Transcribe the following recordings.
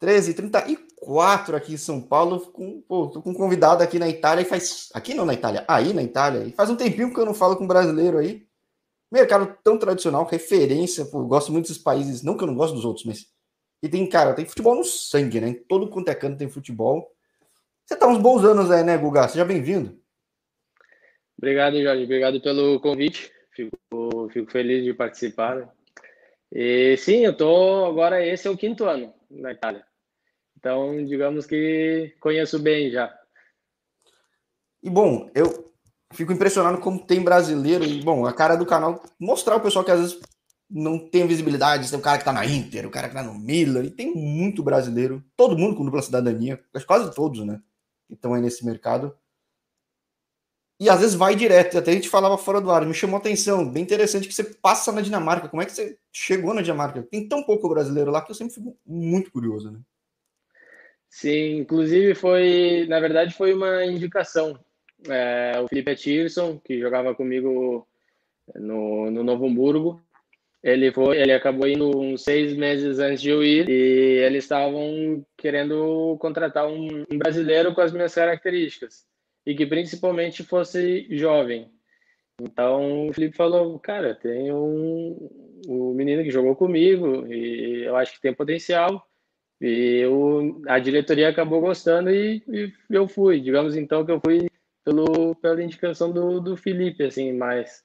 13h34 aqui em São Paulo. Com, pô, tô com um convidado aqui na Itália e faz. Aqui não na Itália, aí na Itália. E faz um tempinho que eu não falo com um brasileiro aí. Mercado tão tradicional, referência. Pô, gosto muito desses países. Não que eu não gosto dos outros, mas. E tem, cara, tem futebol no sangue, né? Em todo quanto é canto tem futebol. Você tá uns bons anos aí, né, Guga? Seja bem-vindo. Obrigado, Jorge. Obrigado pelo convite. Fico, fico feliz de participar. E sim, eu tô agora. Esse é o quinto ano na Itália. Então, digamos que conheço bem já. E bom, eu fico impressionado como tem brasileiro. E, bom, a cara do canal mostrar o pessoal que às vezes não tem visibilidade. Tem o cara que tá na Inter, o cara que tá no Milan. E tem muito brasileiro. Todo mundo com dupla cidadania. Quase todos, né? Que estão aí nesse mercado. E às vezes vai direto. Até a gente falava fora do ar. Me chamou a atenção. Bem interessante que você passa na Dinamarca. Como é que você chegou na Dinamarca? Tem tão pouco brasileiro lá que eu sempre fico muito curioso, né? Sim, inclusive foi, na verdade, foi uma indicação. É, o Felipe Tirson, que jogava comigo no, no Novo Hamburgo, ele foi, ele acabou indo uns seis meses antes de eu ir e eles estavam querendo contratar um, um brasileiro com as minhas características e que principalmente fosse jovem. Então o Felipe falou, cara, tem um, um menino que jogou comigo e eu acho que tem potencial. E eu, a diretoria acabou gostando e, e, eu fui. Digamos então que eu fui pelo, pela indicação do, do Felipe, assim, mas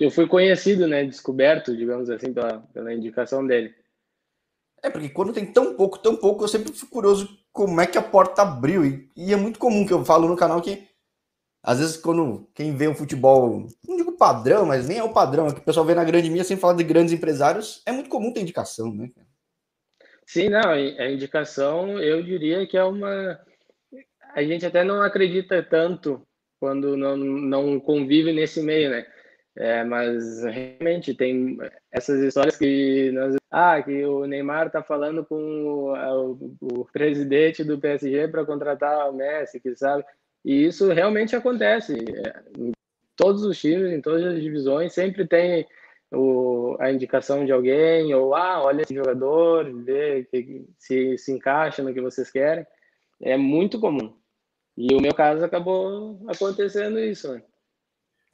eu fui conhecido, né, descoberto, digamos assim, pela, pela indicação dele. É, porque quando tem tão pouco, tão pouco, eu sempre fico curioso como é que a porta abriu. E, e é muito comum que eu falo no canal que, às vezes, quando quem vê o futebol, não digo padrão, mas nem é o padrão, é que o pessoal vê na grande mídia sem falar de grandes empresários, é muito comum ter indicação, né? Sim, não, a indicação eu diria que é uma. A gente até não acredita tanto quando não, não convive nesse meio, né? É, mas realmente tem essas histórias que nós, ah, que o Neymar tá falando com o, o, o presidente do PSG para contratar o Messi, que sabe? E isso realmente acontece. É, em todos os times, em todas as divisões, sempre tem o, a indicação de alguém, ou ah, olha esse jogador, vê que, se se encaixa no que vocês querem. É muito comum. E o meu caso acabou acontecendo isso. Né?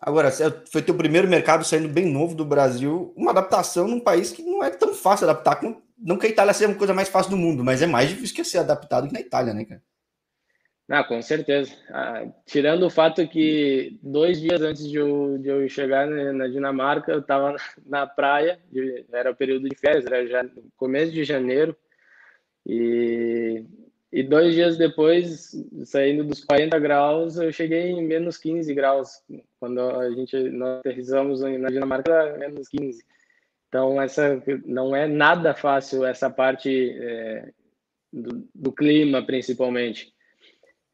Agora, foi teu primeiro mercado saindo bem novo do Brasil, uma adaptação num país que não é tão fácil adaptar. Não que a Itália seja a coisa mais fácil do mundo, mas é mais difícil que ser adaptado que na Itália, né, cara? Ah, com certeza. Ah, tirando o fato que dois dias antes de eu, de eu chegar na Dinamarca, eu estava na praia, era o período de férias, era já começo de janeiro, e e dois dias depois, saindo dos 40 graus, eu cheguei em menos 15 graus. Quando a gente nós aterrissamos na Dinamarca, menos 15. Então, essa não é nada fácil, essa parte é, do, do, clima, principalmente.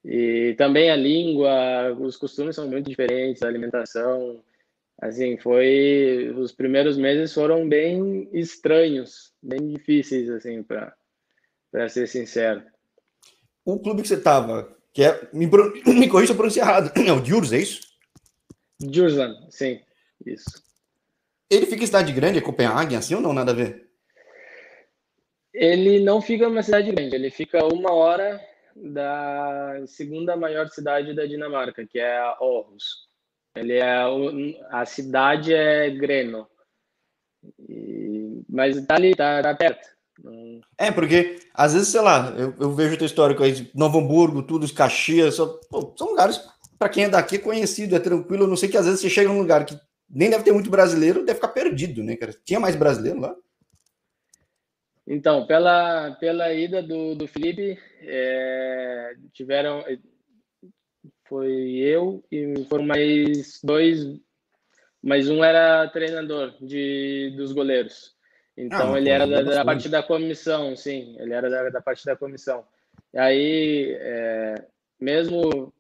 E também a língua, os costumes são muito diferentes, a alimentação. Assim, foi. Os primeiros meses foram bem estranhos, bem difíceis, assim, para ser sincero o clube que você estava, que é. Me, me corrija se eu pronunciei errado. É o Djurs, é isso? Djursland, sim, isso. Ele fica em cidade grande, é Copenhague, assim ou não? Nada a ver? Ele não fica numa cidade grande, ele fica uma hora da segunda maior cidade da Dinamarca, que é Aarhus. Ele é a cidade é Greno, e, mas tá ali, tá, tá perto. É, porque às vezes, sei lá, eu, eu vejo o teu histórico aí de Novo Hamburgo, tudo, Caxias, só, pô, são lugares, para quem é daqui, conhecido, é tranquilo. Eu não sei que às vezes você chega num lugar que nem deve ter muito brasileiro, deve ficar perdido, né, cara? Tinha mais brasileiro lá? Então, pela, pela ida do, do Felipe, é, tiveram. Foi eu e foram mais dois, mas um era treinador de, dos goleiros. Então ah, ele era da, da, parte da comissão, sim, ele era da, da parte da comissão. E aí, é, mesmo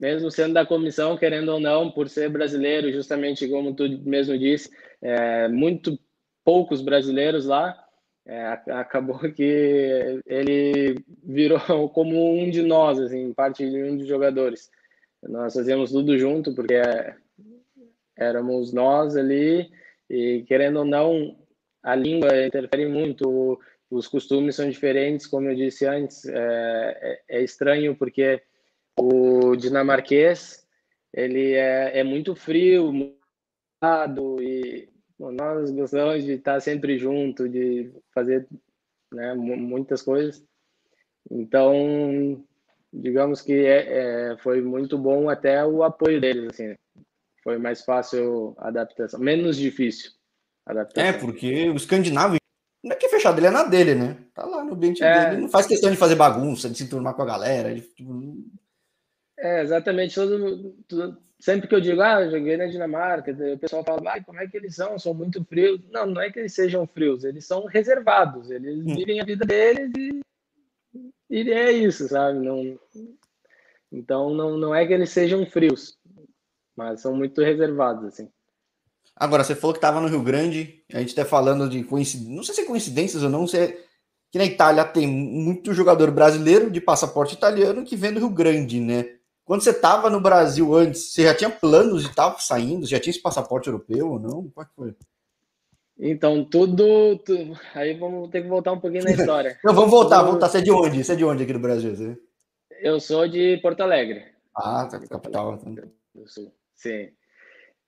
mesmo sendo da comissão, querendo ou não, por ser brasileiro, justamente como tu mesmo disse, é, muito poucos brasileiros lá, é, acabou que ele virou como um de nós, assim, parte de um dos jogadores. Nós fazíamos tudo junto, porque é, éramos nós ali, e querendo ou não, a língua interfere muito, os costumes são diferentes, como eu disse antes, é, é, é estranho porque o dinamarquês ele é, é muito frio, muito e nós gostamos de estar sempre junto, de fazer né, muitas coisas. Então, digamos que é, é, foi muito bom até o apoio deles, assim. Foi mais fácil a adaptação, menos difícil. É, porque o escandinavo não é que é fechado, ele é na dele, né? Tá lá no ambiente é... dele. Não faz questão de fazer bagunça, de se turmar com a galera. Tipo... É, exatamente. Todo, todo, sempre que eu digo, ah, eu joguei na Dinamarca, o pessoal fala, ah, como é que eles são? São muito frios. Não, não é que eles sejam frios, eles são reservados. Eles hum. vivem a vida deles e, e é isso, sabe? Não, então, não, não é que eles sejam frios, mas são muito reservados, assim. Agora, você falou que estava no Rio Grande, a gente está falando de coincidências, não sei se é coincidências ou não, se é que na Itália tem muito jogador brasileiro de passaporte italiano que vem do Rio Grande, né? Quando você estava no Brasil antes, você já tinha planos de estar tá saindo? Já tinha esse passaporte europeu ou não? É que foi? Então, tudo, tudo, Aí vamos ter que voltar um pouquinho na história. não, vamos voltar, tudo... voltar. Você é de onde? Você é de onde aqui no Brasil? Você? Eu sou de Porto Alegre. Ah, tá, capital. Do Sul, sim.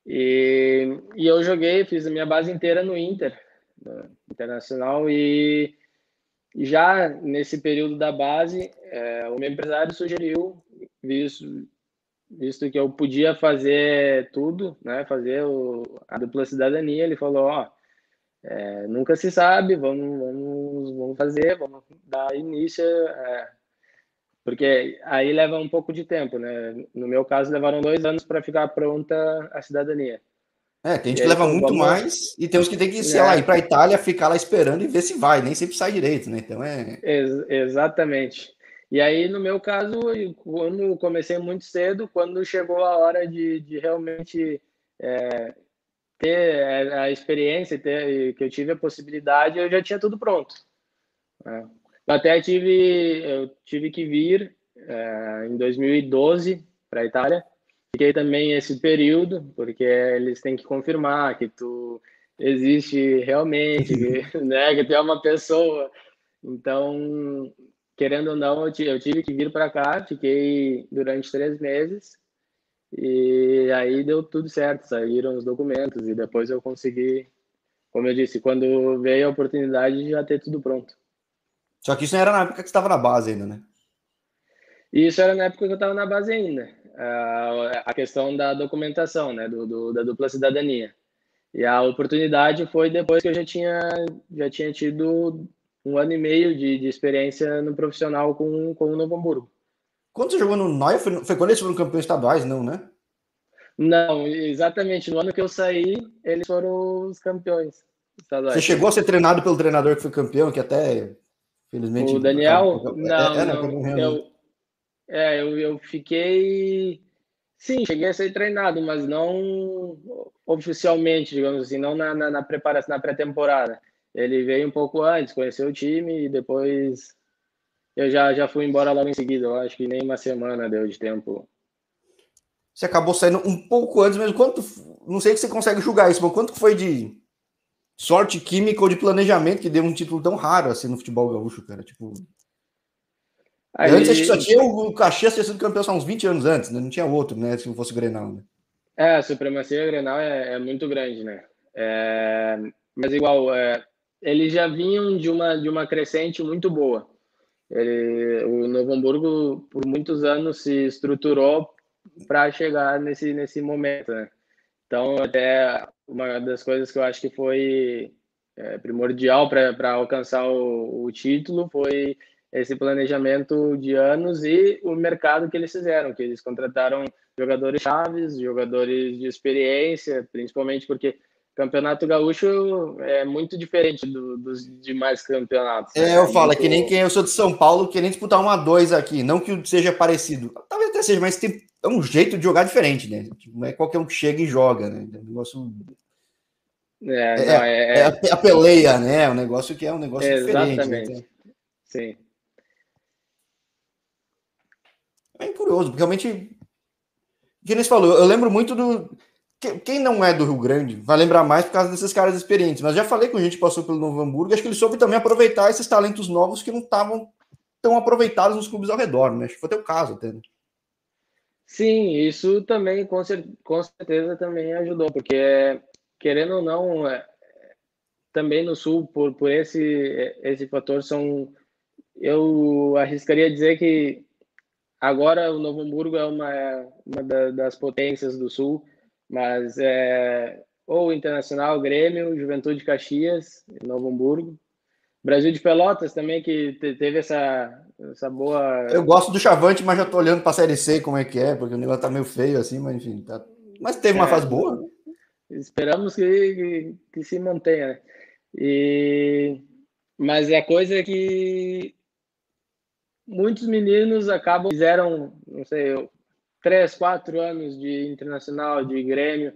E, e eu joguei, fiz a minha base inteira no Inter, no internacional, e já nesse período da base, é, o meu empresário sugeriu, visto, visto que eu podia fazer tudo, né, fazer o, a dupla cidadania, ele falou, ó, é, nunca se sabe, vamos, vamos, vamos fazer, vamos dar início é, porque aí leva um pouco de tempo, né? No meu caso, levaram dois anos para ficar pronta a cidadania. É, tem gente que leva muito mais e tem uns que tem que, sei é. lá, ir para a Itália, ficar lá esperando e ver se vai, nem sempre sai direito, né? Então é. Ex exatamente. E aí, no meu caso, quando comecei muito cedo, quando chegou a hora de, de realmente é, ter a experiência, ter, que eu tive a possibilidade, eu já tinha tudo pronto. Né? Até tive, eu tive que vir é, em 2012 para a Itália. Fiquei também esse período, porque eles têm que confirmar que tu existe realmente, que, né, que tu é uma pessoa. Então, querendo ou não, eu tive que vir para cá, fiquei durante três meses e aí deu tudo certo, saíram os documentos e depois eu consegui, como eu disse, quando veio a oportunidade já ter tudo pronto. Só que isso não era na época que você estava na base ainda, né? Isso era na época que eu estava na base ainda. A questão da documentação, né? Do, do, da dupla cidadania. E a oportunidade foi depois que eu já tinha, já tinha tido um ano e meio de, de experiência no profissional com, com o Novo Hamburgo. Quando você jogou no Noia, foi, foi quando eles foram campeões estaduais, não, né? Não, exatamente. No ano que eu saí, eles foram os campeões estaduais. Você chegou a ser treinado pelo treinador que foi campeão, que até Felizmente. O Daniel, não, é, não, eu, é, eu, eu fiquei. Sim, cheguei a ser treinado, mas não oficialmente, digamos assim, não na, na, na preparação, na pré-temporada. Ele veio um pouco antes, conheceu o time e depois eu já, já fui embora logo em seguida. Eu acho que nem uma semana deu de tempo. Você acabou saindo um pouco antes, mesmo quanto. Não sei se você consegue julgar isso, mas quanto foi de sorte química ou de planejamento que deu um título tão raro assim no futebol gaúcho, cara. Tipo. Aí... Antes acho que só tinha o Caxias ter sido campeão só uns 20 anos antes, né? Não tinha outro, né? Se não fosse o Grenal, né? É, a supremacia Grenal é, é muito grande, né? É... Mas igual, é... eles já vinham de uma, de uma crescente muito boa. Ele, o Novo Hamburgo, por muitos anos, se estruturou para chegar nesse, nesse momento, né? Então, até uma das coisas que eu acho que foi é, primordial para alcançar o, o, título foi esse planejamento de anos e o mercado que eles fizeram, que eles contrataram jogadores chaves, jogadores de experiência, principalmente porque Campeonato Gaúcho é muito diferente do, dos demais campeonatos. É, eu falo, é que nem quem eu sou de São Paulo, querendo disputar uma dois aqui. Não que seja parecido. Talvez até seja, mas tem, é um jeito de jogar diferente, né? Tipo, não é qualquer um que chega e joga, né? É um negócio. É, é, não, é, é, é a peleia, né? É um negócio que é um negócio diferente. Exatamente. Né? Sim. É curioso, porque realmente. O que eles falou, eu lembro muito do quem não é do Rio Grande vai lembrar mais por causa desses caras experientes. Mas já falei com gente que passou pelo Novo Hamburgo, acho que ele soube também aproveitar esses talentos novos que não estavam tão aproveitados nos clubes ao redor, né? Acho que foi o teu caso até. Né? Sim, isso também com, cer com certeza também ajudou, porque querendo ou não, é, também no sul por, por esse esse fator são eu arriscaria dizer que agora o Novo Hamburgo é uma, uma das potências do sul mas é ou Internacional, Grêmio, Juventude Caxias, Novo Hamburgo. Brasil de Pelotas também, que teve essa, essa boa. Eu gosto do Chavante, mas já tô olhando para a Série C como é que é, porque o negócio tá meio feio assim, mas enfim. Tá... Mas teve uma é, fase boa. Esperamos que, que, que, se mantenha, né? E... Mas é coisa que muitos meninos acabam, fizeram, não sei, três, quatro anos de internacional, de Grêmio,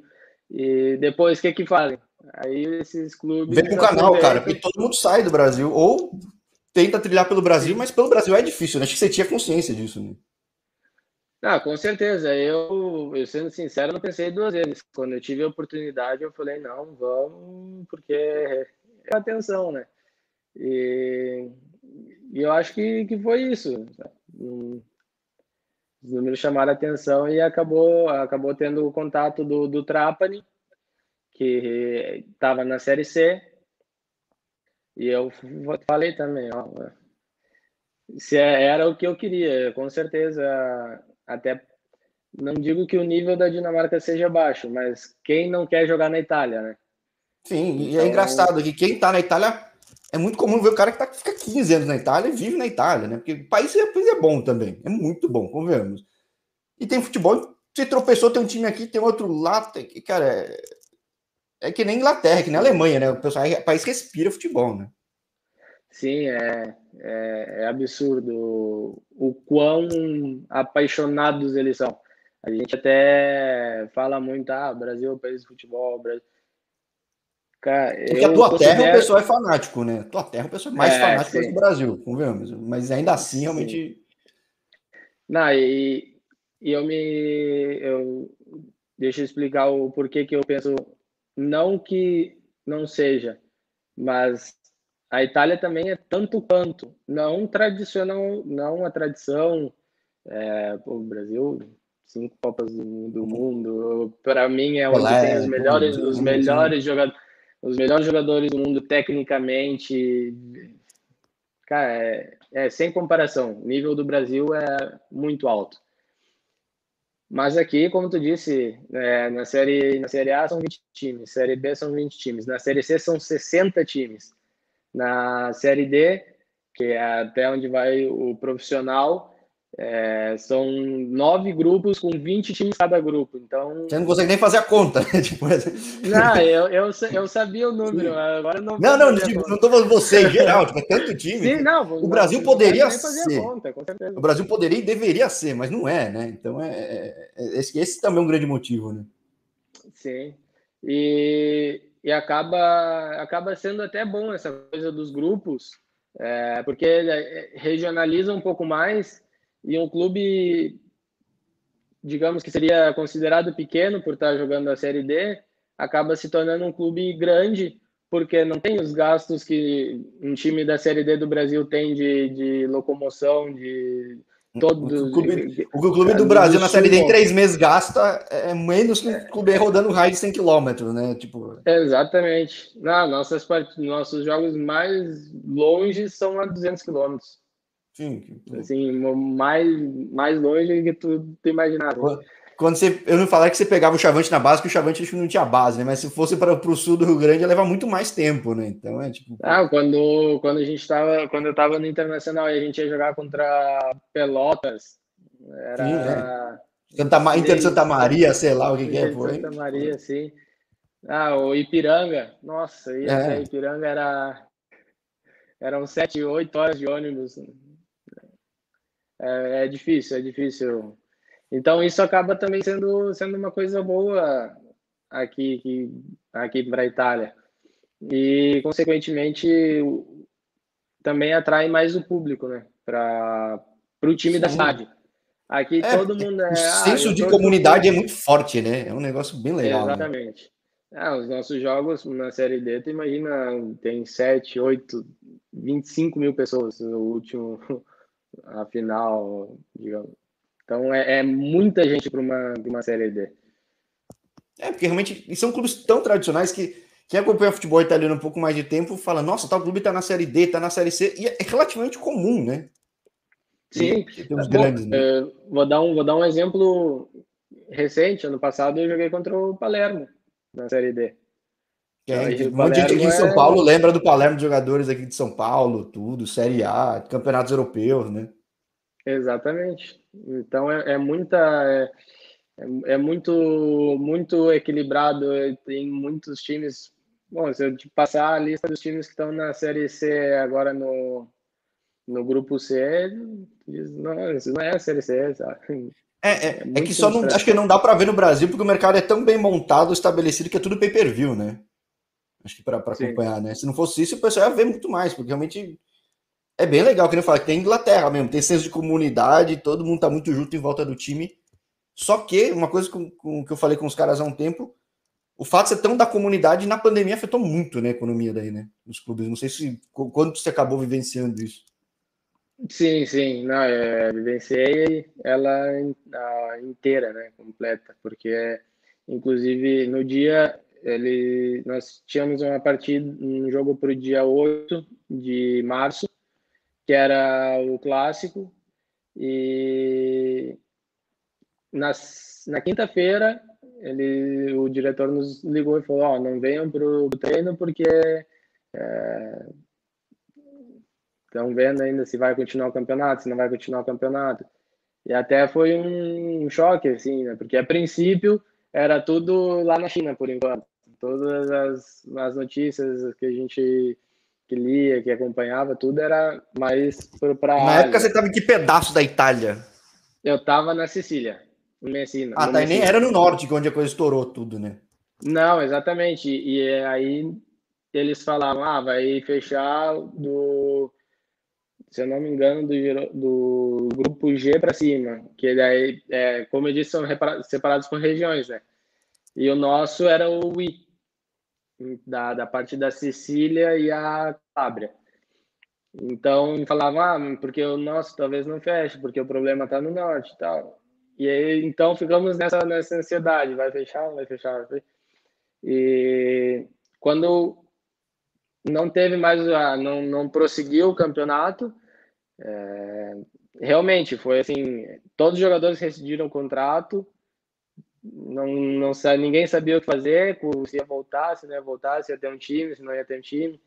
e depois o que que fazem? Aí esses clubes. Vem pro canal, cara, porque todo mundo sai do Brasil, ou tenta trilhar pelo Brasil, mas pelo Brasil é difícil, né? Acho que você tinha consciência disso, né? Ah, com certeza. Eu, eu sendo sincero, não pensei duas vezes. Quando eu tive a oportunidade, eu falei, não, vamos, porque é atenção, né? E, e eu acho que, que foi isso os números chamaram a atenção e acabou, acabou tendo o contato do, do Trapani, que estava na Série C. E eu falei também, ó, se é, era o que eu queria, com certeza. Até não digo que o nível da Dinamarca seja baixo, mas quem não quer jogar na Itália, né? Sim, e é então, é engraçado que quem está na Itália é muito comum ver o cara que tá, fica 15 anos na Itália e vive na Itália, né? Porque o país é, é bom também, é muito bom, convenhamos. E tem futebol, você tropeçou, tem um time aqui, tem outro lá, tem, cara, é, é que nem Inglaterra, que nem Alemanha, né? O pessoal, o país respira futebol, né? Sim, é, é, é, absurdo o quão apaixonados eles são. A gente até fala muito, ah, Brasil é o país de futebol, Brasil. Cara, Porque a tua considero... terra o pessoal é fanático, né? A tua terra o pessoal é mais é, fanático do Brasil, convenhamos. Mas ainda assim, realmente. Sim. Não, e, e eu me. Eu, deixa eu explicar o porquê que eu penso. Não que não seja, mas a Itália também é tanto quanto. Não tradicional, não a tradição. É, o Brasil, cinco Copas do, do Mundo, para mim é onde Olá, tem os melhores, os melhores jogadores os melhores jogadores do mundo tecnicamente. Cara, é, é, sem comparação. O nível do Brasil é muito alto. Mas aqui, como tu disse, é, na, série, na Série A são 20 times, Série B são 20 times, na Série C são 60 times. Na Série D, que é até onde vai o profissional, é, são nove grupos com 20 times cada grupo. Então. Você não consegue nem fazer a conta, né? tipo... Não, eu, eu, eu sabia o número, agora não. Não, não, tipo, não estou falando você em geral, tipo, é tanto time. Sim, não, o Brasil não, poderia ser. Conta, o Brasil poderia e deveria ser, mas não é, né? Então é, é, é, esse, esse também é um grande motivo, né? Sim. E, e acaba, acaba sendo até bom essa coisa dos grupos, é, porque é, regionaliza um pouco mais e um clube, digamos que seria considerado pequeno por estar jogando a Série D, acaba se tornando um clube grande, porque não tem os gastos que um time da Série D do Brasil tem de, de locomoção, de todo. O clube, o clube do Brasil na Série D em três meses gasta é menos que um clube rodando raio de 100 km, né? Tipo... Exatamente. Não, nossas, nossos jogos mais longe são a 200 quilômetros. Sim. Assim, mais, mais longe que tu, tu imaginava. Quando você, eu não falei que você pegava o Chavante na base, que o Chavante não tinha base, né? Mas se fosse para o sul do Rio Grande, ia levar muito mais tempo, né? Então é tipo. Ah, quando, quando a gente estava, quando eu estava no Internacional e a gente ia jogar contra Pelotas, era. Sim, é. Santa, Inter Santa Maria, sei lá o que, que é, foi. Santa Maria, sim. Ah, o Ipiranga, nossa, ia é. Ipiranga era. Eram sete, oito horas de ônibus é, é difícil, é difícil. Então isso acaba também sendo, sendo uma coisa boa aqui, aqui, aqui para a Itália. E, consequentemente, também atrai mais o público, né? Para o time Sim. da cidade. Aqui é, todo mundo é. O ah, senso ah, de comunidade é muito forte, né? É um negócio bem legal. Né? Exatamente. Né? Ah, os nossos jogos na Série D, tu imagina, tem 7, 8, 25 mil pessoas no último, a final, digamos. Então é, é muita gente para uma, uma Série D. É, porque realmente são clubes tão tradicionais que quem acompanha futebol italiano um pouco mais de tempo fala: nossa, tal clube está na Série D, está na Série C, e é relativamente comum, né? Sim. Bom, grandes, né? É, vou, dar um, vou dar um exemplo recente. Ano passado eu joguei contra o Palermo na Série D. É, um monte de gente aqui em São é... Paulo lembra do Palermo de jogadores aqui de São Paulo, tudo, Série A, campeonatos europeus, né? Exatamente. Então é, é muita. É, é, muito, muito equilibrado. Tem muitos times. Bom, se eu te passar a lista dos times que estão na Série C agora no, no grupo C, não, isso não é a Série C, sabe? É, é, é, é que só não, acho que não dá para ver no Brasil porque o mercado é tão bem montado, estabelecido que é tudo pay-per-view, né? Acho que para acompanhar, né? Se não fosse isso, o pessoal ia ver muito mais, porque realmente é bem legal, que eu falo, que tem Inglaterra mesmo, tem senso de comunidade, todo mundo tá muito junto em volta do time. Só que, uma coisa com, com, que eu falei com os caras há um tempo, o fato de ser tão da comunidade na pandemia afetou muito né, a economia daí, né? Nos clubes. Não sei se quando você acabou vivenciando isso. Sim, sim, não, é, vivenciei ela inteira, né, completa, porque inclusive no dia ele nós tínhamos uma partida, um jogo para o dia 8 de março, que era o clássico, e na, na quinta-feira ele o diretor nos ligou e falou, ó, oh, não venham para o treino porque é, estão vendo ainda se vai continuar o campeonato, se não vai continuar o campeonato. E até foi um choque, assim, né? Porque a princípio era tudo lá na China, por enquanto. Todas as, as notícias que a gente que lia, que acompanhava, tudo era mais para. Na época você estava em que pedaço da Itália? Eu estava na Sicília, Messina. Ah, tá, nem era no norte, onde a coisa estourou tudo, né? Não, exatamente. E aí eles falavam, ah, vai fechar do se eu não me engano, do, do grupo G para cima, que daí, é, como eu disse, são separados por regiões, né? E o nosso era o I, da, da parte da Sicília e a Cábria. Então, falavam, ah, porque o nosso talvez não feche, porque o problema está no norte e tal. E aí, então, ficamos nessa, nessa ansiedade, vai fechar, vai fechar. Vai fechar. E quando não teve mais, não, não prosseguiu o campeonato. É, realmente foi assim, todos os jogadores rescindiram o contrato, não, não ninguém sabia o que fazer, se ia voltar, se não ia voltar, se ia ter um time, se não ia ter um time.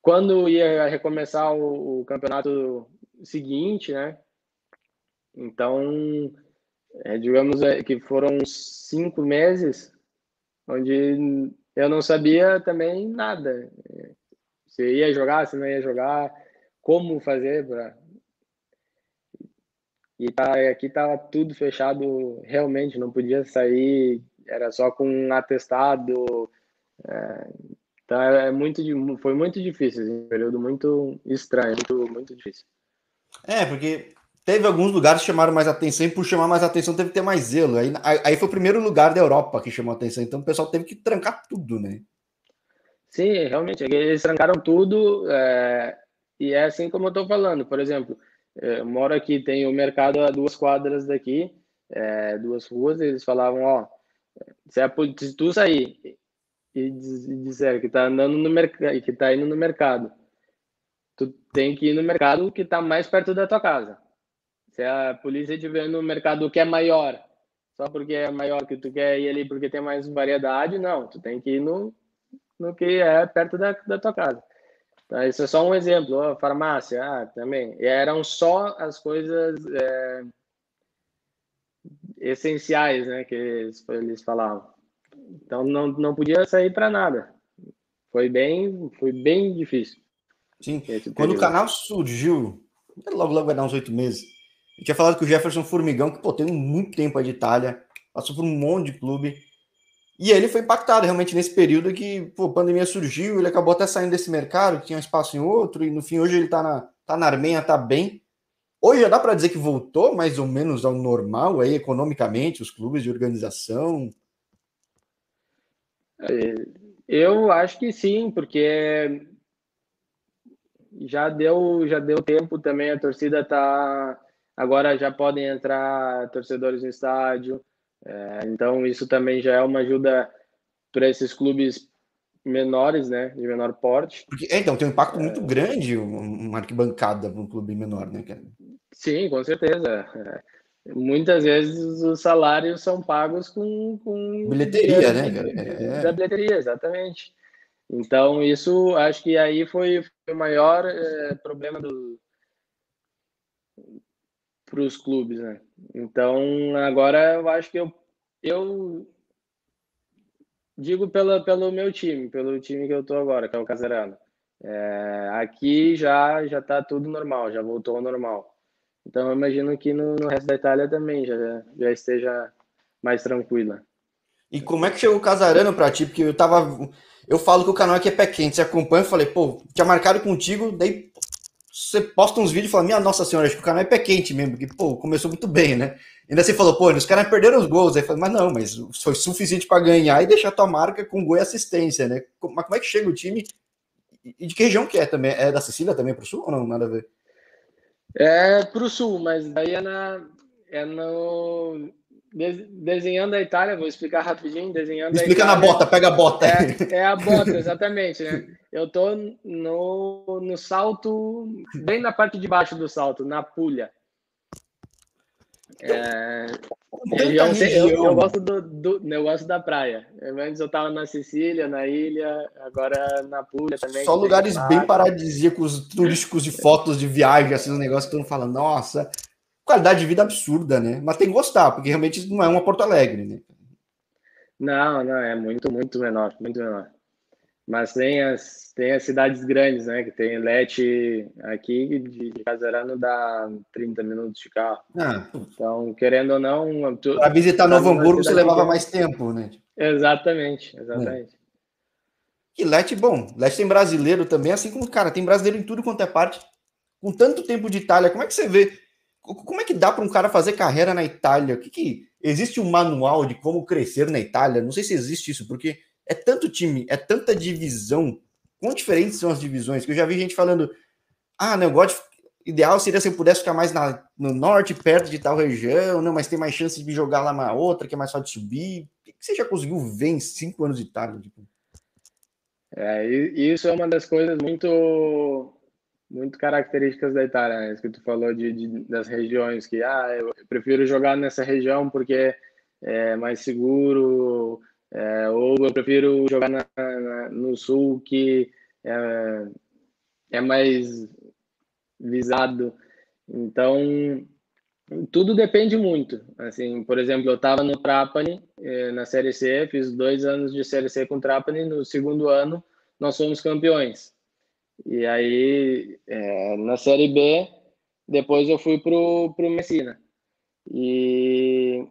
Quando ia recomeçar o, o campeonato seguinte, né? Então, é, digamos é, que foram cinco meses onde eu não sabia também nada se ia jogar, se não ia jogar, como fazer para. E tá, aqui tava tudo fechado realmente, não podia sair, era só com um atestado. É, então é muito, foi muito difícil, assim, um período muito estranho, muito, muito difícil. É, porque teve alguns lugares que chamaram mais atenção e por chamar mais atenção teve que ter mais zelo. Aí, aí foi o primeiro lugar da Europa que chamou atenção, então o pessoal teve que trancar tudo, né? Sim, realmente, eles trancaram tudo é, e é assim como eu estou falando. Por exemplo, é, eu moro aqui, tem o mercado a duas quadras daqui, é, duas ruas, eles falavam, ó, se, é, se tu sair e disser que está andando no mercado, que está indo no mercado, tu tem que ir no mercado que está mais perto da tua casa. Se a polícia vê no mercado que é maior, só porque é maior que tu quer ir ali porque tem mais variedade, não, tu tem que ir no no que é perto da, da tua casa. Tá? Isso é só um exemplo. Oh, farmácia, ah, também. E eram só as coisas é, essenciais né, que eles, eles falavam. Então não, não podia sair para nada. Foi bem, foi bem difícil. Sim. Quando o canal surgiu, logo logo vai dar uns oito meses. Eu tinha falado que o Jefferson Formigão, que pô, tem muito tempo aí de Itália, passou por um monte de clube e ele foi impactado realmente nesse período que pô, a pandemia surgiu, ele acabou até saindo desse mercado, tinha um espaço em outro, e no fim hoje ele está na, tá na Armenha, está bem. Hoje já dá para dizer que voltou mais ou menos ao normal aí economicamente, os clubes de organização? É, eu acho que sim, porque já deu já deu tempo também a torcida tá agora já podem entrar torcedores no estádio é, então isso também já é uma ajuda para esses clubes menores né de menor porte. Porque, é, então tem um impacto é... muito grande uma arquibancada para um clube menor né sim com certeza. É. muitas vezes os salários são pagos com, com bilheteria né da bilheteria exatamente. Então, isso acho que aí foi, foi o maior é, problema para os clubes, né? Então, agora eu acho que eu, eu digo pela, pelo meu time, pelo time que eu estou agora, que é o Casarano. É, aqui já já está tudo normal, já voltou ao normal. Então, eu imagino que no, no resto da Itália também já, já esteja mais tranquila. E como é que chegou o Casarano para ti? Porque eu tava eu falo que o canal aqui é pé quente, você acompanha, eu falei, pô, tinha marcado contigo, daí você posta uns vídeos e fala, minha nossa senhora, acho que o canal é pé quente mesmo, porque, pô, começou muito bem, né? Ainda você falou, pô, os caras perderam os gols, aí falei, mas não, mas foi suficiente para ganhar e deixar tua marca com gol e assistência, né? Mas como é que chega o time? E de que região que é também? É da Sicília também pro sul ou não? Nada a ver? É pro sul, mas daí é na. É no desenhando a Itália, vou explicar rapidinho, desenhando Explica Itália, na bota, pega a bota. É, é a bota, exatamente, né? Eu tô no, no salto, bem na parte de baixo do salto, na pulha. É, eu, eu, eu, gosto do, do, eu gosto da praia. Antes eu tava na Sicília, na ilha, agora na Puglia também. Só lugares bem paradisíacos, turísticos de fotos de viagem, assim, os negócios que todo mundo fala, nossa, qualidade de vida absurda, né? Mas tem que gostar, porque realmente não é uma Porto Alegre, né? Não, não, é muito, muito menor, muito menor. Mas tem as, tem as cidades grandes, né? Que tem Lete aqui, de, de Casarano dá 30 minutos de carro. Ah, então, querendo ou não. Para visitar Novo Hamburgo, você levava mais tempo, né? Exatamente, exatamente. É. E Lete, bom, Lete tem brasileiro também, assim como, cara, tem brasileiro em tudo quanto é parte. Com tanto tempo de Itália, como é que você vê como é que dá para um cara fazer carreira na Itália? Que, que existe um manual de como crescer na Itália? Não sei se existe isso, porque é tanto time, é tanta divisão. Quão diferentes são as divisões? Que eu já vi gente falando: ah, não, eu gosto de... Ideal seria se eu pudesse ficar mais na, no norte, perto de tal região, não, mas tem mais chance de jogar lá na outra, que é mais fácil de subir. O que você já conseguiu ver em cinco anos de Itália? Tipo? É, isso é uma das coisas muito muito características da Itália, né? Isso que tu falou de, de, das regiões, que ah, eu prefiro jogar nessa região porque é mais seguro, é, ou eu prefiro jogar na, na, no sul que é, é mais visado. Então, tudo depende muito. Assim, por exemplo, eu estava no Trapani é, na Série C, fiz dois anos de Série C com Trapani, no segundo ano nós fomos campeões. E aí, é, na Série B, depois eu fui pro, pro Messina. E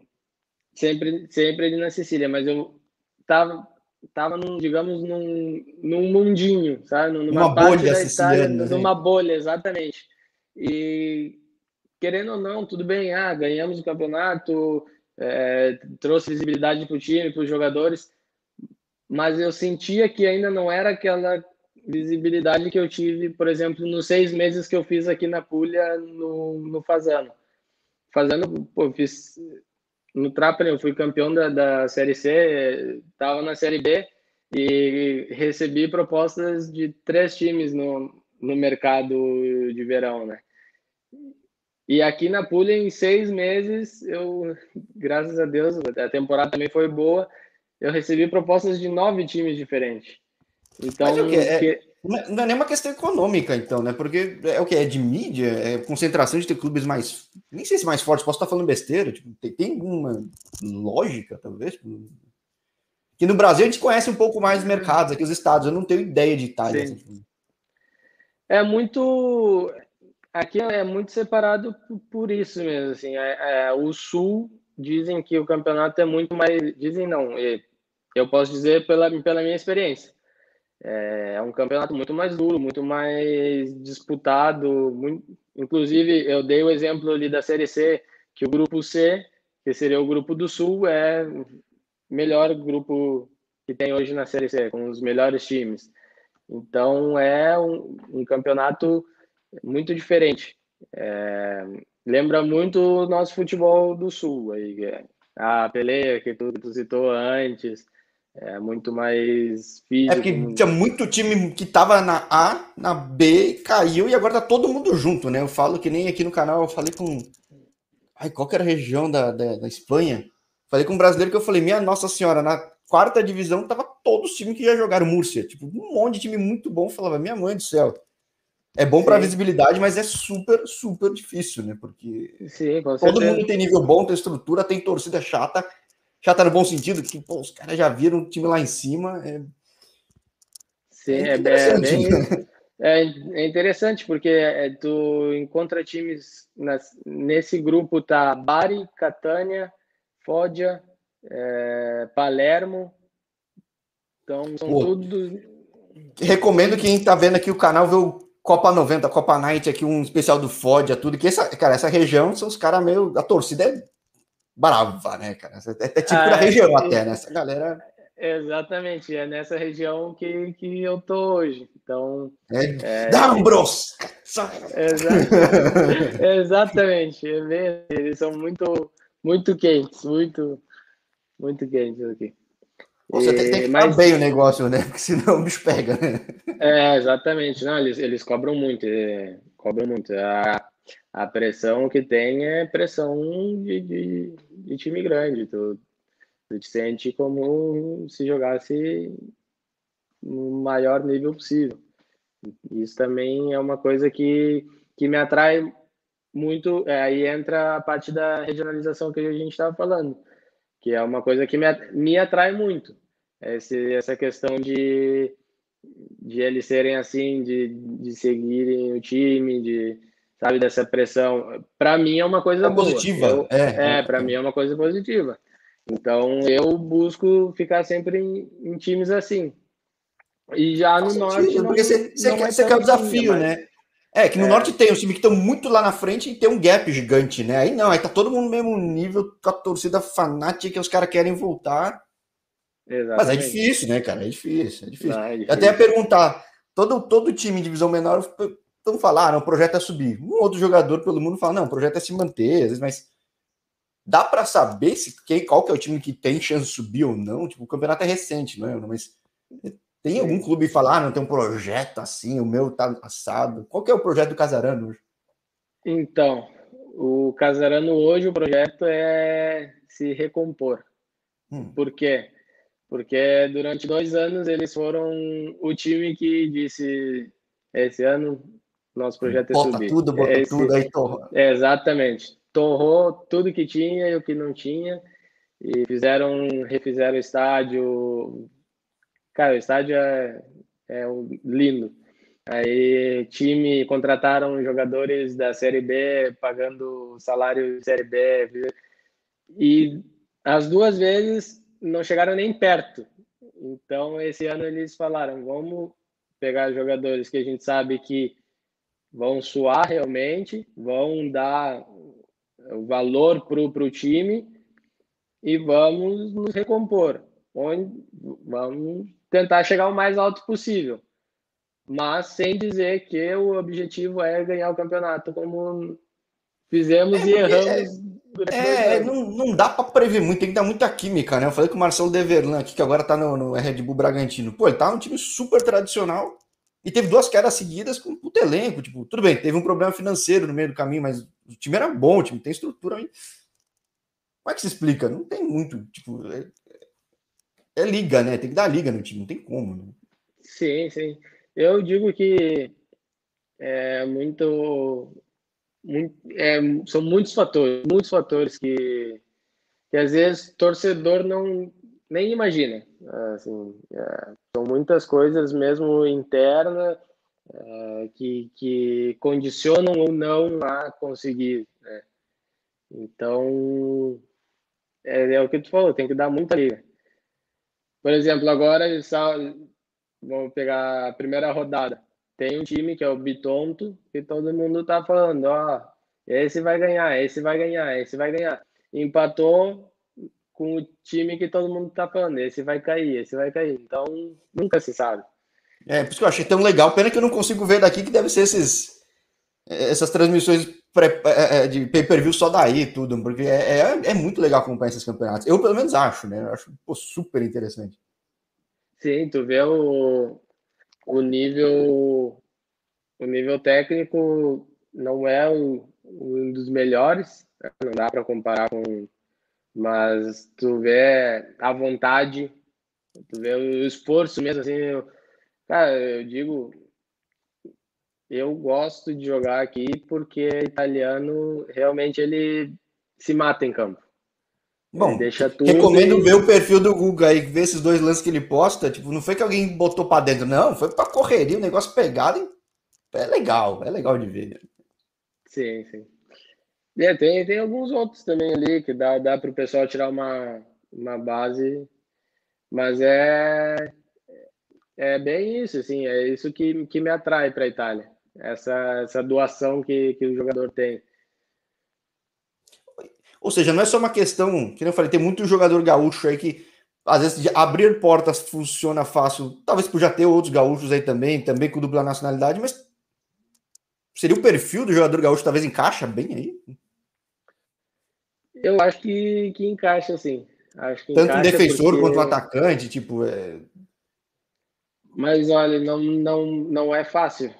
sempre, sempre ali na Sicília, mas eu tava, tava num, digamos, num, num mundinho, sabe? Numa Uma parte bolha da Itália, né? numa bolha, exatamente. E querendo ou não, tudo bem, ah, ganhamos o campeonato, é, trouxe visibilidade para o time, para os jogadores, mas eu sentia que ainda não era aquela visibilidade que eu tive, por exemplo, nos seis meses que eu fiz aqui na Puglia no, no Fazano. Fazano, pô, fiz no Trapani, eu fui campeão da, da Série C, estava na Série B e recebi propostas de três times no, no mercado de verão, né? E aqui na Puglia, em seis meses, eu, graças a Deus, a temporada também foi boa, eu recebi propostas de nove times diferentes. Então, o é, que... não é nem uma questão econômica, então, né? Porque é o que? É de mídia, é concentração de ter clubes mais. Nem sei se mais fortes, posso estar falando besteira. Tipo, tem, tem uma lógica, talvez. Que no Brasil a gente conhece um pouco mais os mercados, aqui os estados, eu não tenho ideia de Itália. Assim. É muito. Aqui é muito separado por isso mesmo. Assim, é, é, o Sul dizem que o campeonato é muito mais. Dizem não, eu posso dizer pela, pela minha experiência é, é um campeonato muito mais duro, muito mais disputado. Muito... Inclusive, eu dei o exemplo ali da Série C, que o grupo C, que seria o grupo do Sul, é o melhor grupo que tem hoje na Série C, com os melhores times. Então, é um, um campeonato muito diferente. É, lembra muito o nosso futebol do Sul. Aí, é a peleia que tu, tu citou antes, é muito mais físico. É porque tinha muito time que tava na A, na B, caiu e agora tá todo mundo junto, né? Eu falo que nem aqui no canal, eu falei com. Ai, qual que era a região da, da, da Espanha? Falei com um brasileiro que eu falei, minha Nossa Senhora, na quarta divisão tava todos os times que já jogaram Múrcia. Tipo, um monte de time muito bom. Eu falava, minha mãe do céu. É bom para visibilidade, mas é super, super difícil, né? Porque Sim, todo mundo tem nível bom, tem estrutura, tem torcida chata. Chata no bom sentido, que pô, os caras já viram o time lá em cima. É... Sim, é, é bem, né? é, é, interessante porque é, tu encontra times nas, nesse grupo tá Bari, Catânia, Foggia, é, Palermo. Então são pô, tudo. Recomendo quem tá vendo aqui o canal ver o Copa 90, Copa Night, aqui um especial do Fod, tudo, que essa, cara, essa região são os caras meio. A torcida é brava, né, cara? É, é tipo ah, da região é, até, né? Essa galera. Exatamente, é nessa região que, que eu tô hoje. Então. É, é... Dambros! Exatamente. Exatamente. É eles são muito, muito quentes, muito, muito quentes aqui. Você tem, tem que mas... bem o negócio, né? Porque senão o bicho pega, né? É, exatamente. Não, eles, eles cobram muito, é, cobram muito. A, a pressão que tem é pressão de, de, de time grande. Tu, tu te sente como se jogasse no maior nível possível. Isso também é uma coisa que, que me atrai muito. É, aí entra a parte da regionalização que a gente estava falando, que é uma coisa que me, me atrai muito esse, essa questão de, de eles serem assim, de, de seguirem o time, de sabe dessa pressão. Para mim é uma coisa é positiva. Eu, é, é para mim é uma coisa positiva. Então eu busco ficar sempre em, em times assim. E já Faz no sentido, norte. Porque você, você, quer, é você quer o desafio, assim, né? É, que no é. norte tem os times que estão muito lá na frente e tem um gap gigante, né? Aí não, aí tá todo mundo no mesmo nível, com a torcida fanática, que os caras querem voltar. Exatamente. Mas é difícil, né, cara? É difícil, é difícil. Não, é difícil. Até ia perguntar, todo, todo time de divisão menor, todo falar, ah, o projeto é subir. Um outro jogador pelo mundo fala, não, o projeto é se manter, às vezes, mas dá para saber se quem, qual que é o time que tem chance de subir ou não? Tipo, o campeonato é recente, não é? Mas tem algum clube que fala, ah, não tem um projeto assim, o meu tá assado. Qual que é o projeto do Casarano hoje? Então, o Casarano hoje, o projeto é se recompor. Hum. Por quê? porque durante dois anos eles foram o time que disse esse ano nosso projeto é bota subir. tudo, bota esse, tudo, aí torra. Exatamente. Torrou tudo que tinha e o que não tinha e fizeram, refizeram o estádio. Cara, o estádio é, é lindo. Aí time contrataram jogadores da Série B, pagando salário de Série B. E as duas vezes não chegaram nem perto. Então, esse ano eles falaram: vamos pegar jogadores que a gente sabe que vão suar realmente, vão dar o valor para o time e vamos nos recompor. Vamos tentar chegar o mais alto possível, mas sem dizer que o objetivo é ganhar o campeonato, como fizemos é, e erramos é, não, não dá para prever muito, tem que dar muita química, né? Eu falei com o Marcelo Deverlan aqui, que agora tá no, no Red Bull Bragantino. Pô, ele tá num time super tradicional e teve duas quedas seguidas com o elenco. Tipo, tudo bem, teve um problema financeiro no meio do caminho, mas o time era bom, o time tem estrutura aí. Como é que se explica? Não tem muito, tipo, é, é liga, né? Tem que dar liga no time, não tem como. Né? Sim, sim. Eu digo que é muito muito, é, são muitos fatores, muitos fatores que, que às vezes torcedor não nem imagina. Assim, é, são muitas coisas mesmo internas é, que, que condicionam ou não a conseguir. Né? Então, é, é, o que tu falou, tem que dar muita liga. Por exemplo, agora vamos pegar a primeira rodada. Tem um time que é o Bitonto, que todo mundo tá falando, ó, esse vai ganhar, esse vai ganhar, esse vai ganhar. Empatou com o time que todo mundo tá falando, esse vai cair, esse vai cair. Então, nunca se sabe. É, por isso que eu achei tão legal. Pena que eu não consigo ver daqui, que deve ser esses, essas transmissões é, é, de pay-per-view só daí, tudo, porque é, é, é, muito legal acompanhar esses campeonatos. Eu, pelo menos, acho, né? Eu acho pô, super interessante. Sim, tu vê o, o nível o nível técnico não é um, um dos melhores, né? não dá para comparar com, mas tu vê a vontade, tu vê o esforço mesmo assim, eu, cara, eu digo, eu gosto de jogar aqui porque italiano realmente ele se mata em campo. Bom, deixa tudo recomendo e... ver o perfil do Guga aí, ver esses dois lances que ele posta. Tipo, não foi que alguém botou para dentro, não, foi para correria, o negócio pegado. É legal, é legal de ver. Sim, sim. É, tem, tem alguns outros também ali que dá, dá para o pessoal tirar uma, uma base, mas é, é bem isso, assim, é isso que, que me atrai para a Itália essa, essa doação que, que o jogador tem. Ou seja, não é só uma questão, que eu falei, tem muito jogador gaúcho aí que às vezes abrir portas funciona fácil, talvez por já ter outros gaúchos aí também, também com dupla nacionalidade, mas seria o perfil do jogador gaúcho talvez encaixa bem aí? Eu acho que, que encaixa, sim. Acho que Tanto um defensor porque... quanto um atacante, tipo. É... Mas olha, não, não, não é fácil.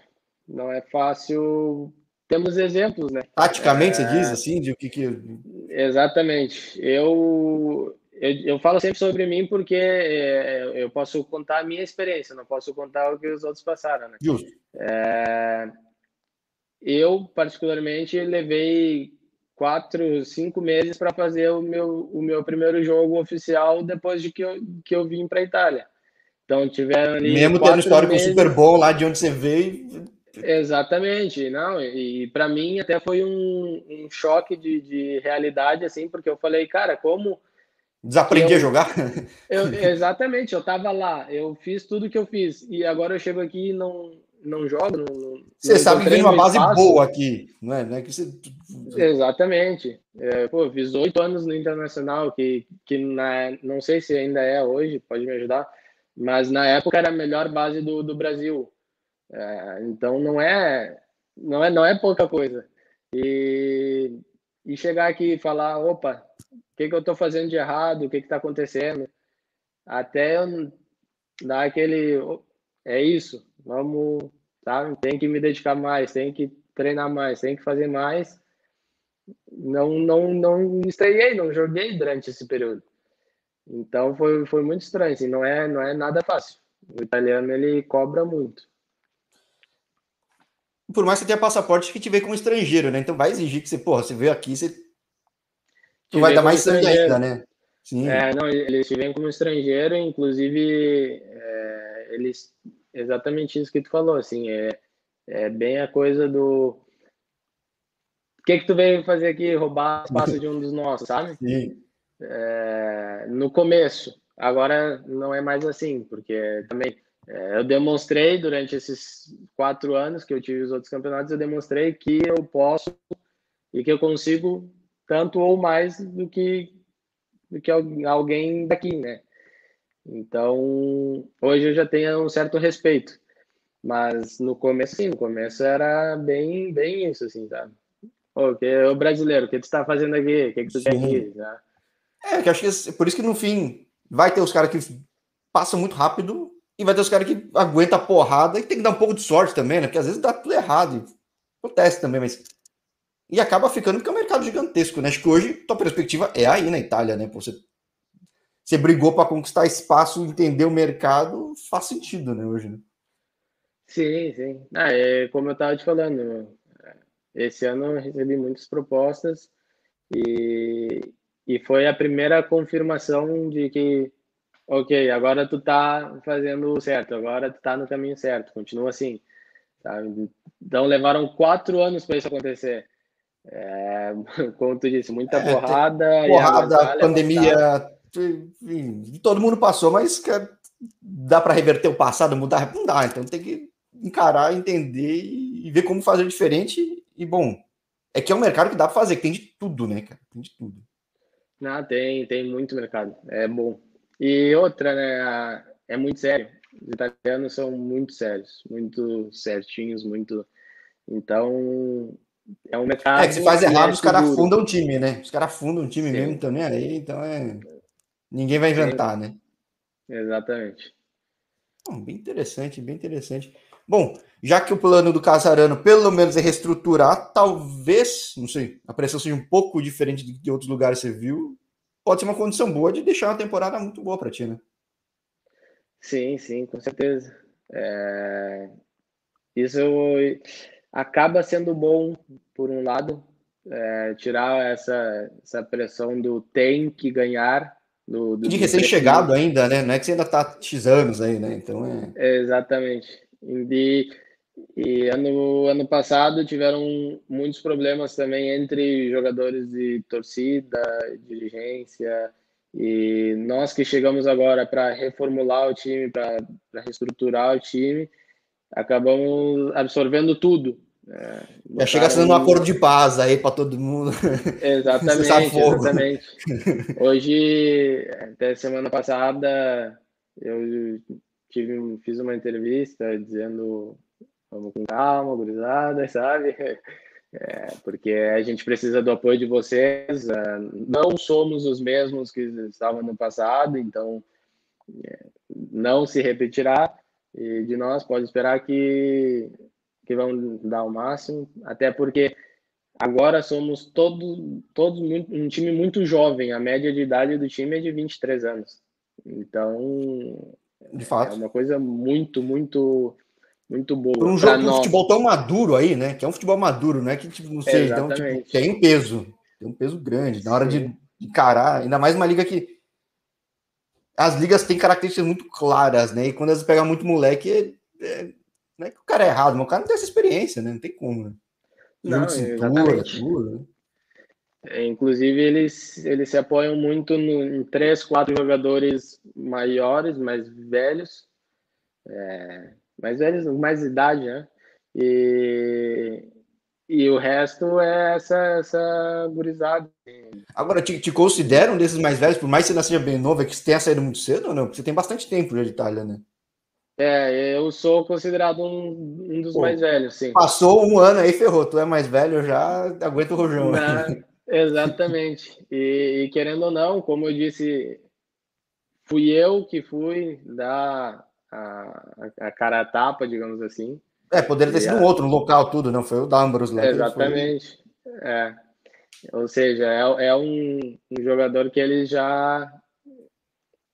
Não é fácil. Temos exemplos, né? Taticamente, é... você diz assim, de o que que. Exatamente. Eu, eu, eu falo sempre sobre mim porque é, eu posso contar a minha experiência, não posso contar o que os outros passaram, né? Justo. É... Eu, particularmente, levei quatro, cinco meses para fazer o meu, o meu primeiro jogo oficial depois de que eu, que eu vim para a Itália. Então tiveram ali. Mesmo tendo histórico meses... super bom lá de onde você veio, Exatamente, não, e, para mim até foi um, um choque de, de, realidade, assim, porque eu falei, cara, como. Desaprendi eu, a jogar? Eu, exatamente, eu tava lá, eu fiz tudo que eu fiz, e agora eu chego aqui e não, não jogo. Não, você não sabe que tem uma base espaço. boa aqui, não é? Não é que você... Exatamente. É, pô, fiz oito anos no Internacional, que, que na, não sei se ainda é hoje, pode me ajudar, mas na época era a melhor base do, do Brasil. É, então não é, não é, não é pouca coisa. E, e chegar aqui e falar, opa, o que, que eu estou fazendo de errado, o que está acontecendo, até eu dar aquele, é isso, vamos, tá? Tem que me dedicar mais, tem que treinar mais, tem que fazer mais. Não, não, não estreiei, não joguei durante esse período. Então foi, foi muito estranho, assim, não é, não é nada fácil. O italiano ele cobra muito por mais que você tenha passaporte que te vê como estrangeiro, né? Então vai exigir que você, porra, você veio aqui, você. Tu vai dar mais sangue ainda, né? Sim. É, não, eles te veem como estrangeiro, inclusive, é, eles. Exatamente isso que tu falou, assim, é, é bem a coisa do. O que que tu veio fazer aqui? Roubar espaço de um dos nossos, sabe? Sim. É, no começo. Agora não é mais assim, porque também é, eu demonstrei durante esses quatro anos que eu tive os outros campeonatos, eu demonstrei que eu posso e que eu consigo tanto ou mais do que do que alguém daqui, né? Então, hoje eu já tenho um certo respeito. Mas no começo, sim, no começo era bem, bem isso, assim, sabe? Ô, que, o brasileiro, o que tu está fazendo aqui? O que, que tu sim. quer aqui? Tá? É, que acho que por isso que no fim vai ter os caras que passam muito rápido e vai ter os caras que aguentam a porrada e tem que dar um pouco de sorte também, né? Porque às vezes dá tudo errado. Acontece também, mas. E acaba ficando porque é um mercado gigantesco, né? Acho que hoje tua perspectiva é aí na Itália, né? Você, você brigou para conquistar espaço, entender o mercado, faz sentido, né? Hoje, né? Sim, sim. Ah, é, como eu estava te falando, esse ano eu recebi muitas propostas e, e foi a primeira confirmação de que ok, agora tu tá fazendo certo, agora tu tá no caminho certo, continua assim. Sabe? Então levaram quatro anos para isso acontecer. É, como tu disse, muita é, porrada. Porrada, pandemia, enfim, todo mundo passou, mas dá para reverter o passado, mudar? Não dá. Então tem que encarar, entender e ver como fazer diferente. E bom, é que é um mercado que dá para fazer, que tem de tudo, né, cara? Tem de tudo. Não, tem, tem muito mercado. É bom. E outra, né? É muito sério. Os italianos são muito sérios, muito certinhos, muito. Então, é um mercado. É que se faz errado, é os caras fundam o time, né? Os caras fundam o time Sim. mesmo, então nem aí, então é. Ninguém vai inventar, Sim. né? Exatamente. Bom, bem interessante, bem interessante. Bom, já que o plano do Casarano pelo menos é reestruturar, talvez, não sei, a pressão seja um pouco diferente de que outros lugares você viu, pode ser uma condição boa de deixar uma temporada muito boa para ti, né? Sim, sim, com certeza. É... Isso acaba sendo bom, por um lado, é, tirar essa, essa pressão do tem que ganhar. Do, do de recém-chegado ainda, né? Não é que você ainda tá X anos aí, né? Então é. Exatamente. E, e ano, ano passado tiveram muitos problemas também entre jogadores de torcida, dirigência, e nós que chegamos agora para reformular o time, para reestruturar o time, acabamos absorvendo tudo. É, Já chega sendo um acordo de paz aí para todo mundo. Exatamente, exatamente. Hoje, até semana passada, eu tive, fiz uma entrevista dizendo vamos com calma, gurizada, sabe? É, porque a gente precisa do apoio de vocês. É, não somos os mesmos que estavam no passado, então é, não se repetirá. E de nós pode esperar que que vão dar o máximo, até porque agora somos todos todos muito, um time muito jovem. A média de idade do time é de 23 anos. Então, de fato, é uma coisa muito muito muito boa. Por um jogo de futebol tão maduro aí, né? Que é um futebol maduro, né? Que tipo, não sei, então tipo, tem um peso, tem um peso grande na hora de encarar, ainda mais uma liga que as ligas têm características muito claras, né? E quando elas pegam muito moleque, é, é, não é que o cara é errado, mas o cara não tem essa experiência, né? Não tem como, né? Não, cintura, tudo, né? É, inclusive, eles, eles se apoiam muito no, em três, quatro jogadores maiores, mais velhos, é, mais velhos, mais idade, né? E, e o resto é essa, essa gurizada. Agora, te, te consideram desses mais velhos, por mais que você não seja bem novo, é que você tenha saído muito cedo ou não? Porque você tem bastante tempo já de Itália, né? É, eu sou considerado um, um dos Pô, mais velhos, sim. Passou um ano aí, ferrou. Tu é mais velho, eu já aguento o rojão. exatamente. E, e, querendo ou não, como eu disse, fui eu que fui dar a, a cara a tapa, digamos assim. É, poderia ter sido um outro, um local, tudo, não foi o Dambros, né? Exatamente. É. Ou seja, é, é um, um, jogador que eles já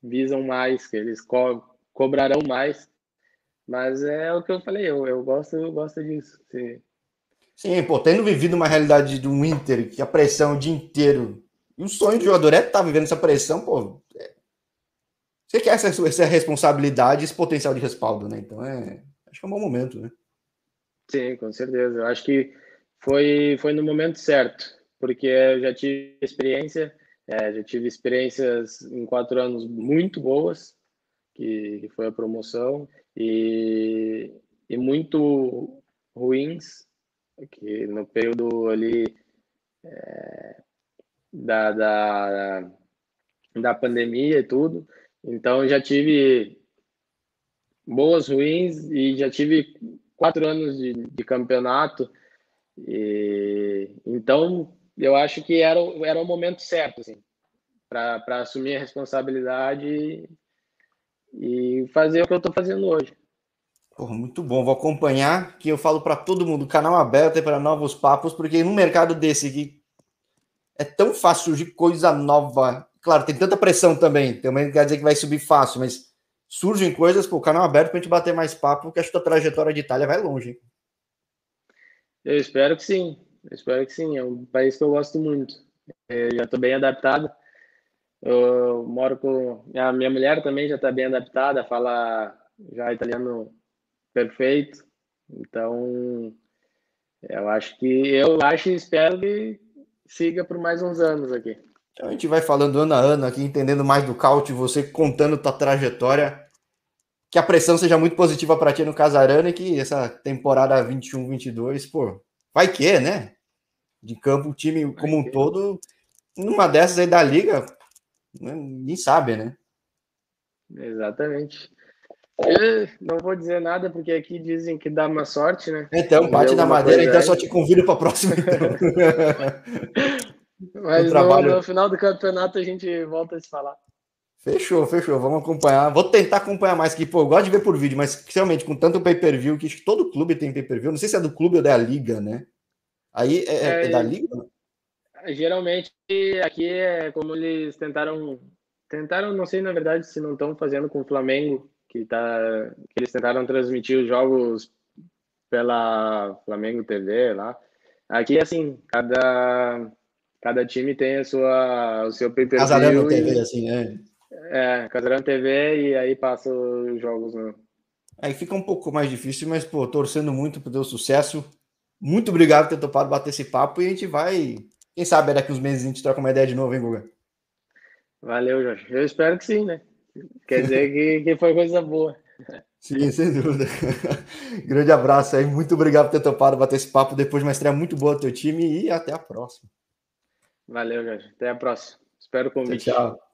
visam mais, que eles co cobrarão mais. Mas é o que eu falei, eu, eu gosto, eu gosto disso. Sim. Sim, pô, tendo vivido uma realidade do Inter, que a pressão o dia inteiro. E o sonho do jogador é estar tá vivendo essa pressão, pô. É... Você quer essa, essa responsabilidade, esse potencial de respaldo, né? Então é. Acho que é um bom momento, né? Sim, com certeza. Eu acho que foi, foi no momento certo, porque eu já tive experiência, é, já tive experiências em quatro anos muito boas, que, que foi a promoção, e, e muito ruins, que no período ali é, da, da, da pandemia e tudo. Então, já tive boas, ruins, e já tive quatro anos de, de campeonato. E, então, eu acho que era, era o momento certo, assim, para assumir a responsabilidade e fazer o que eu estou fazendo hoje. Porra, muito bom, vou acompanhar, que eu falo para todo mundo, canal aberto é para novos papos, porque num mercado desse que é tão fácil surgir coisa nova. Claro, tem tanta pressão também, também não quer dizer que vai subir fácil, mas surgem coisas, pô, canal aberto para a gente bater mais papo, que acho que a trajetória de Itália vai longe. Hein? Eu espero que sim, eu espero que sim. É um país que eu gosto muito. Eu já estou bem adaptado. Eu moro com. A minha mulher também já está bem adaptada, fala já italiano perfeito. Então, eu acho que. Eu acho e espero que siga por mais uns anos aqui. Então a gente vai falando ano a ano aqui, entendendo mais do Caute, você contando tua trajetória. que a pressão seja muito positiva para ti no Casarana e que essa temporada 21-22, pô, vai que, né? De campo, o time como um todo, numa dessas aí da liga, ninguém sabe, né? Exatamente. Eu não vou dizer nada, porque aqui dizem que dá uma sorte, né? Então, bate na madeira, então só te convido para a próxima. Então. Mas no, no, final do campeonato a gente volta a se falar. Fechou, fechou. Vamos acompanhar. Vou tentar acompanhar mais, que pô, eu gosto de ver por vídeo, mas realmente com tanto pay-per-view, que todo clube tem pay-per-view. Não sei se é do clube ou da liga, né? Aí é, é, é da liga? Geralmente aqui é como eles tentaram. Tentaram, não sei na verdade se não estão fazendo com o Flamengo, que, tá, que eles tentaram transmitir os jogos pela Flamengo TV lá. Aqui, assim, cada, cada time tem a sua, o seu pay-per-view. Casarão TV, assim, é. É, Casarão TV e aí passa os jogos, né? Aí fica um pouco mais difícil, mas, pô, torcendo muito por teu sucesso. Muito obrigado por ter topado bater esse papo e a gente vai. Quem sabe daqui uns meses a gente troca uma ideia de novo, hein, Guga? Valeu, Jorge. Eu espero que sim, né? Quer dizer que, que foi coisa boa. Sim, sem dúvida. Grande abraço aí. Muito obrigado por ter topado bater esse papo depois de uma estreia muito boa do teu time e até a próxima. Valeu, Jorge. Até a próxima. Espero o convite. Tchau. tchau.